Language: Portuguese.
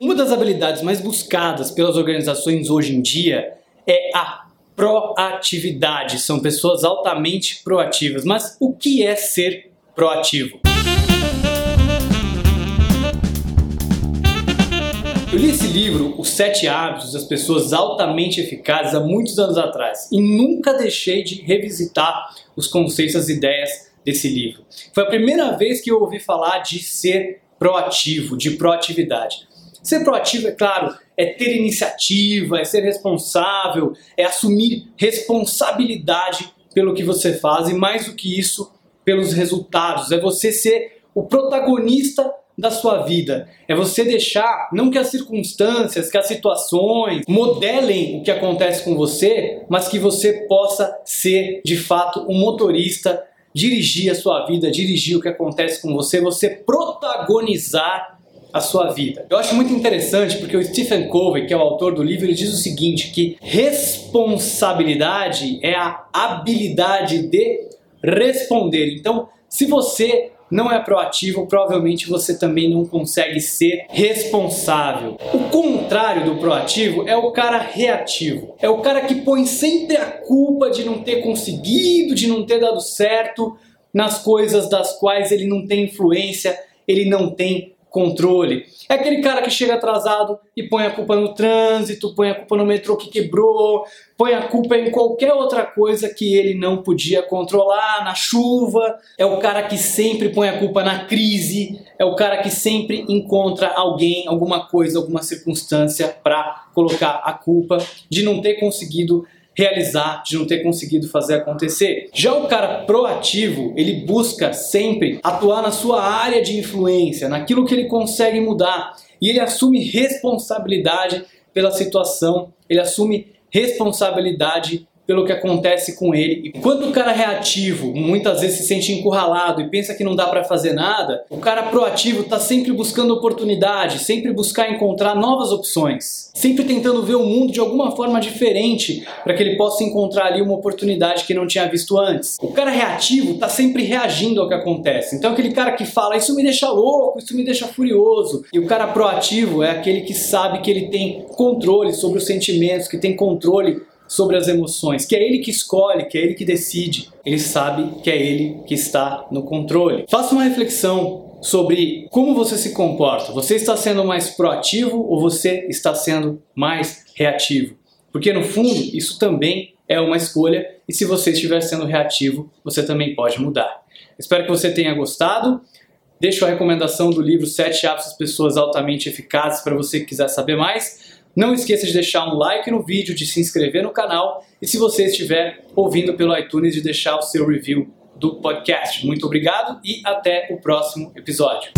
Uma das habilidades mais buscadas pelas organizações hoje em dia é a proatividade. São pessoas altamente proativas. Mas o que é ser proativo? Eu li esse livro, Os Sete Hábitos das Pessoas Altamente Eficazes, há muitos anos atrás e nunca deixei de revisitar os conceitos, as ideias desse livro. Foi a primeira vez que eu ouvi falar de ser proativo, de proatividade. Ser proativo, é claro, é ter iniciativa, é ser responsável, é assumir responsabilidade pelo que você faz e mais do que isso, pelos resultados. É você ser o protagonista da sua vida. É você deixar, não que as circunstâncias, que as situações modelem o que acontece com você, mas que você possa ser de fato um motorista, dirigir a sua vida, dirigir o que acontece com você, você protagonizar a sua vida. Eu acho muito interessante porque o Stephen Covey, que é o autor do livro, ele diz o seguinte, que responsabilidade é a habilidade de responder. Então, se você não é proativo, provavelmente você também não consegue ser responsável. O contrário do proativo é o cara reativo. É o cara que põe sempre a culpa de não ter conseguido, de não ter dado certo nas coisas das quais ele não tem influência, ele não tem controle. É aquele cara que chega atrasado e põe a culpa no trânsito, põe a culpa no metrô que quebrou, põe a culpa em qualquer outra coisa que ele não podia controlar, na chuva. É o cara que sempre põe a culpa na crise, é o cara que sempre encontra alguém, alguma coisa, alguma circunstância para colocar a culpa de não ter conseguido realizar, de não ter conseguido fazer acontecer. Já o cara proativo, ele busca sempre atuar na sua área de influência, naquilo que ele consegue mudar, e ele assume responsabilidade pela situação, ele assume responsabilidade pelo que acontece com ele. E quando o cara reativo muitas vezes se sente encurralado e pensa que não dá para fazer nada, o cara proativo está sempre buscando oportunidade, sempre buscar encontrar novas opções, sempre tentando ver o mundo de alguma forma diferente para que ele possa encontrar ali uma oportunidade que não tinha visto antes. O cara reativo está sempre reagindo ao que acontece. Então aquele cara que fala isso me deixa louco, isso me deixa furioso. E o cara proativo é aquele que sabe que ele tem controle sobre os sentimentos, que tem controle sobre as emoções, que é ele que escolhe, que é ele que decide. Ele sabe que é ele que está no controle. Faça uma reflexão sobre como você se comporta. Você está sendo mais proativo ou você está sendo mais reativo? Porque no fundo, isso também é uma escolha e se você estiver sendo reativo, você também pode mudar. Espero que você tenha gostado. Deixo a recomendação do livro Sete Hábitos das Pessoas Altamente Eficazes para você que quiser saber mais. Não esqueça de deixar um like no vídeo, de se inscrever no canal e se você estiver ouvindo pelo iTunes de deixar o seu review do podcast. Muito obrigado e até o próximo episódio.